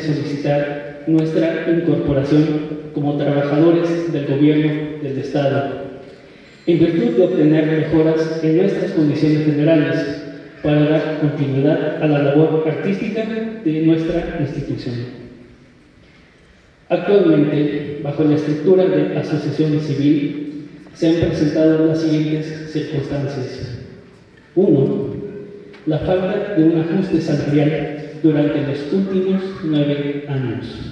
solicitar nuestra incorporación como trabajadores del gobierno del Estado, en virtud de obtener mejoras en nuestras condiciones generales para dar continuidad a la labor artística de nuestra institución. Actualmente, bajo la estructura de asociación civil, se han presentado las siguientes circunstancias. 1. La falta de un ajuste salarial durante los últimos nueve años.